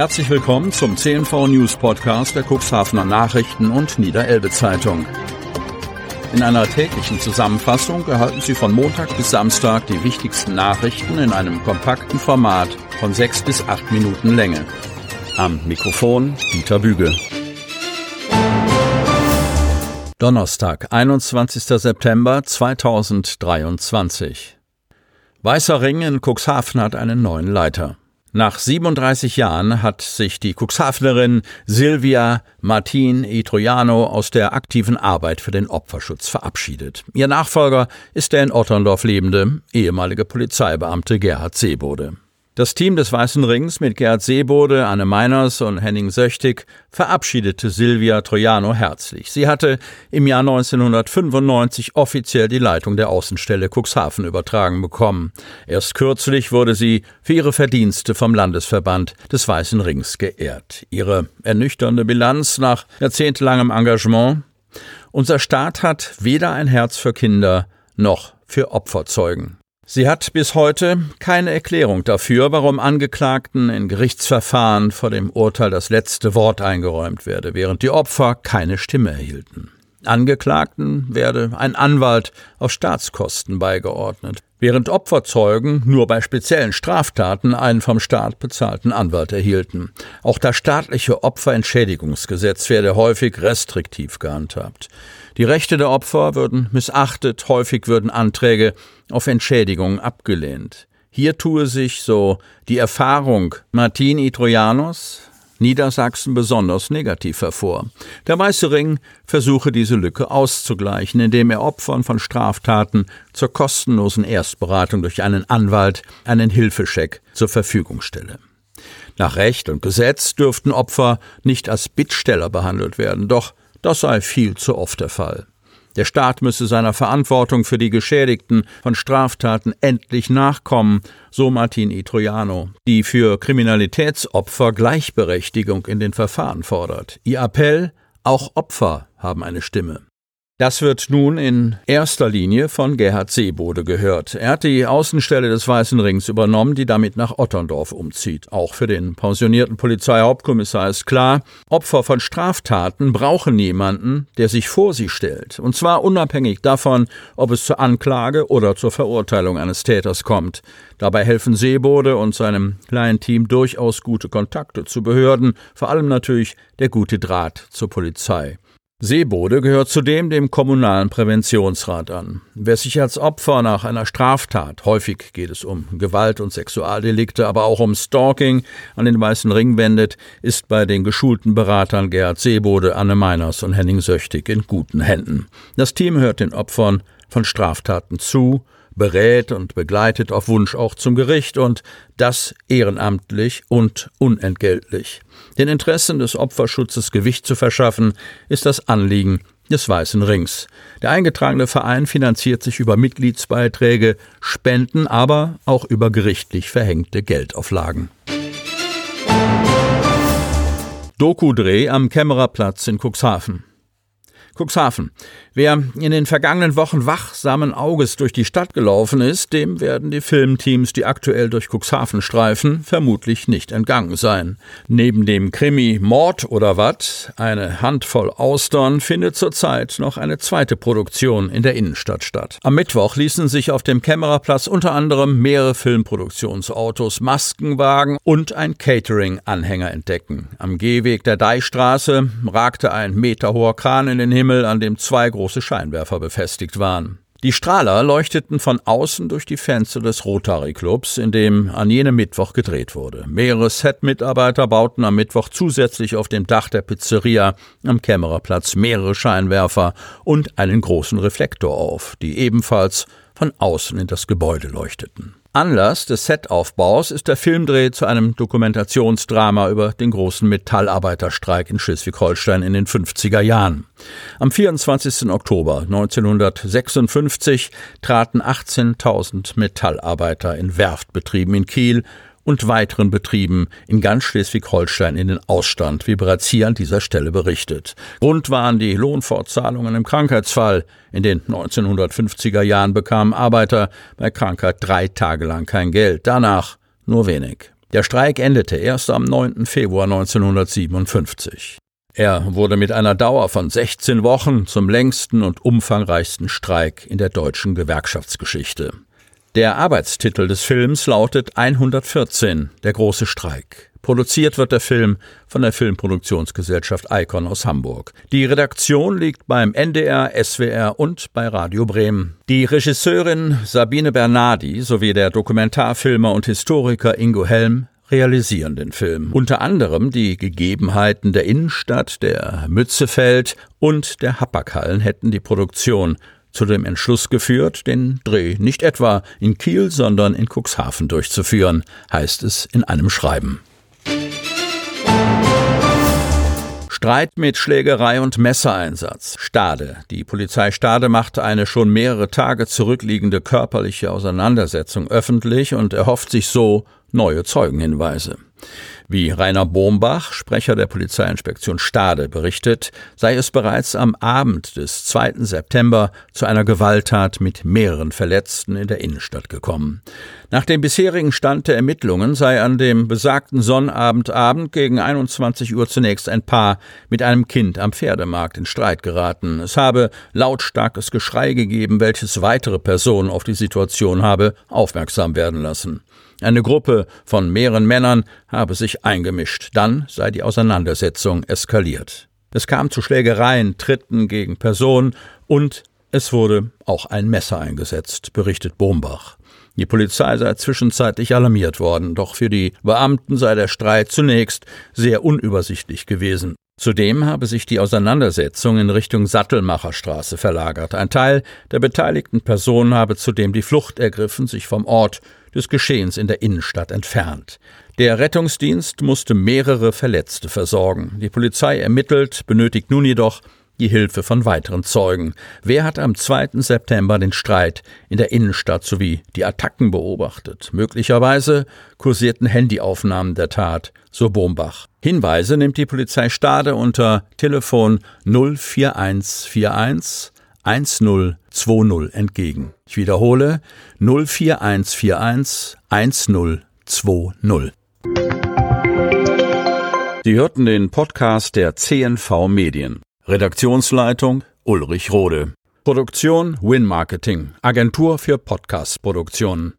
Herzlich willkommen zum CNV News Podcast der Cuxhavener Nachrichten und Niederelbe Zeitung. In einer täglichen Zusammenfassung erhalten Sie von Montag bis Samstag die wichtigsten Nachrichten in einem kompakten Format von sechs bis acht Minuten Länge. Am Mikrofon Dieter Büge. Donnerstag, 21. September 2023. Weißer Ring in Cuxhaven hat einen neuen Leiter. Nach 37 Jahren hat sich die Cuxhavenerin Silvia Martin Itroiano aus der aktiven Arbeit für den Opferschutz verabschiedet. Ihr Nachfolger ist der in Otterndorf lebende ehemalige Polizeibeamte Gerhard Seebode. Das Team des Weißen Rings mit Gerd Seebode, Anne Meiners und Henning Söchtig verabschiedete Silvia Troiano herzlich. Sie hatte im Jahr 1995 offiziell die Leitung der Außenstelle Cuxhaven übertragen bekommen. Erst kürzlich wurde sie für ihre Verdienste vom Landesverband des Weißen Rings geehrt. Ihre ernüchternde Bilanz nach jahrzehntelangem Engagement Unser Staat hat weder ein Herz für Kinder noch für Opferzeugen. Sie hat bis heute keine Erklärung dafür, warum Angeklagten in Gerichtsverfahren vor dem Urteil das letzte Wort eingeräumt werde, während die Opfer keine Stimme erhielten. Angeklagten werde ein Anwalt auf Staatskosten beigeordnet, während Opferzeugen nur bei speziellen Straftaten einen vom Staat bezahlten Anwalt erhielten. Auch das staatliche Opferentschädigungsgesetz werde häufig restriktiv gehandhabt. Die Rechte der Opfer würden missachtet, häufig würden Anträge auf Entschädigung abgelehnt. Hier tue sich, so die Erfahrung Martini Trojanos, Niedersachsen besonders negativ hervor. Der Weiße Ring versuche diese Lücke auszugleichen, indem er Opfern von Straftaten zur kostenlosen Erstberatung durch einen Anwalt einen Hilfescheck zur Verfügung stelle. Nach Recht und Gesetz dürften Opfer nicht als Bittsteller behandelt werden, doch das sei viel zu oft der Fall. Der Staat müsse seiner Verantwortung für die Geschädigten von Straftaten endlich nachkommen, so Martin Itroiano, die für Kriminalitätsopfer Gleichberechtigung in den Verfahren fordert. Ihr Appell, auch Opfer haben eine Stimme. Das wird nun in erster Linie von Gerhard Seebode gehört. Er hat die Außenstelle des Weißen Rings übernommen, die damit nach Otterndorf umzieht. Auch für den pensionierten Polizeihauptkommissar ist klar, Opfer von Straftaten brauchen jemanden, der sich vor sie stellt. Und zwar unabhängig davon, ob es zur Anklage oder zur Verurteilung eines Täters kommt. Dabei helfen Seebode und seinem kleinen Team durchaus gute Kontakte zu Behörden, vor allem natürlich der gute Draht zur Polizei. Seebode gehört zudem dem kommunalen Präventionsrat an. Wer sich als Opfer nach einer Straftat, häufig geht es um Gewalt- und Sexualdelikte, aber auch um Stalking, an den Weißen Ring wendet, ist bei den geschulten Beratern Gerhard Seebode, Anne Meiners und Henning Söchtig in guten Händen. Das Team hört den Opfern von Straftaten zu, berät und begleitet auf Wunsch auch zum Gericht und das ehrenamtlich und unentgeltlich. Den Interessen des Opferschutzes Gewicht zu verschaffen, ist das Anliegen des Weißen Rings. Der eingetragene Verein finanziert sich über Mitgliedsbeiträge, Spenden, aber auch über gerichtlich verhängte Geldauflagen. Doku-Dreh am Kämmererplatz in Cuxhaven. Cuxhaven. Wer in den vergangenen Wochen wachsamen Auges durch die Stadt gelaufen ist, dem werden die Filmteams, die aktuell durch Cuxhaven streifen, vermutlich nicht entgangen sein. Neben dem Krimi Mord oder Wat, eine Handvoll Austern, findet zurzeit noch eine zweite Produktion in der Innenstadt statt. Am Mittwoch ließen sich auf dem Kämmererplatz unter anderem mehrere Filmproduktionsautos, Maskenwagen und ein Catering-Anhänger entdecken. Am Gehweg der Deichstraße ragte ein meterhoher Kran in den Himmel, an dem zwei große Scheinwerfer befestigt waren. Die Strahler leuchteten von außen durch die Fenster des Rotary Clubs, in dem an jenem Mittwoch gedreht wurde. Mehrere Set-Mitarbeiter bauten am Mittwoch zusätzlich auf dem Dach der Pizzeria am Kämmererplatz mehrere Scheinwerfer und einen großen Reflektor auf, die ebenfalls von außen in das Gebäude leuchteten. Anlass des Setaufbaus ist der Filmdreh zu einem Dokumentationsdrama über den großen Metallarbeiterstreik in Schleswig-Holstein in den 50er Jahren. Am 24. Oktober 1956 traten 18.000 Metallarbeiter in Werftbetrieben in Kiel und weiteren Betrieben in ganz Schleswig-Holstein in den Ausstand, wie bereits hier an dieser Stelle berichtet. Grund waren die Lohnfortzahlungen im Krankheitsfall. In den 1950er Jahren bekamen Arbeiter bei Krankheit drei Tage lang kein Geld, danach nur wenig. Der Streik endete erst am 9. Februar 1957. Er wurde mit einer Dauer von 16 Wochen zum längsten und umfangreichsten Streik in der deutschen Gewerkschaftsgeschichte. Der Arbeitstitel des Films lautet 114, der große Streik. Produziert wird der Film von der Filmproduktionsgesellschaft Icon aus Hamburg. Die Redaktion liegt beim NDR, SWR und bei Radio Bremen. Die Regisseurin Sabine Bernardi sowie der Dokumentarfilmer und Historiker Ingo Helm realisieren den Film. Unter anderem die Gegebenheiten der Innenstadt, der Mützefeld und der Hapaghallen hätten die Produktion zu dem Entschluss geführt, den Dreh nicht etwa in Kiel, sondern in Cuxhaven durchzuführen, heißt es in einem Schreiben. Streit mit Schlägerei und Messereinsatz. Stade. Die Polizei Stade machte eine schon mehrere Tage zurückliegende körperliche Auseinandersetzung öffentlich und erhofft sich so neue Zeugenhinweise. Wie Rainer Bombach, Sprecher der Polizeiinspektion Stade, berichtet, sei es bereits am Abend des 2. September zu einer Gewalttat mit mehreren Verletzten in der Innenstadt gekommen. Nach dem bisherigen Stand der Ermittlungen sei an dem besagten Sonnabendabend gegen 21 Uhr zunächst ein Paar mit einem Kind am Pferdemarkt in Streit geraten. Es habe lautstarkes Geschrei gegeben, welches weitere Personen auf die Situation habe aufmerksam werden lassen. Eine Gruppe von mehreren Männern habe sich eingemischt. Dann sei die Auseinandersetzung eskaliert. Es kam zu Schlägereien, Tritten gegen Personen und es wurde auch ein Messer eingesetzt, berichtet Bombach. Die Polizei sei zwischenzeitlich alarmiert worden, doch für die Beamten sei der Streit zunächst sehr unübersichtlich gewesen. Zudem habe sich die Auseinandersetzung in Richtung Sattelmacherstraße verlagert. Ein Teil der beteiligten Personen habe zudem die Flucht ergriffen, sich vom Ort des Geschehens in der Innenstadt entfernt. Der Rettungsdienst musste mehrere Verletzte versorgen. Die Polizei ermittelt, benötigt nun jedoch die Hilfe von weiteren Zeugen. Wer hat am 2. September den Streit in der Innenstadt sowie die Attacken beobachtet? Möglicherweise kursierten Handyaufnahmen der Tat, so Bombach. Hinweise nimmt die Polizei Stade unter Telefon 04141 1020 entgegen. Ich wiederhole 04141 1020. Sie hörten den Podcast der CNV Medien. Redaktionsleitung Ulrich Rode. Produktion Win Marketing, Agentur für Podcast-Produktionen.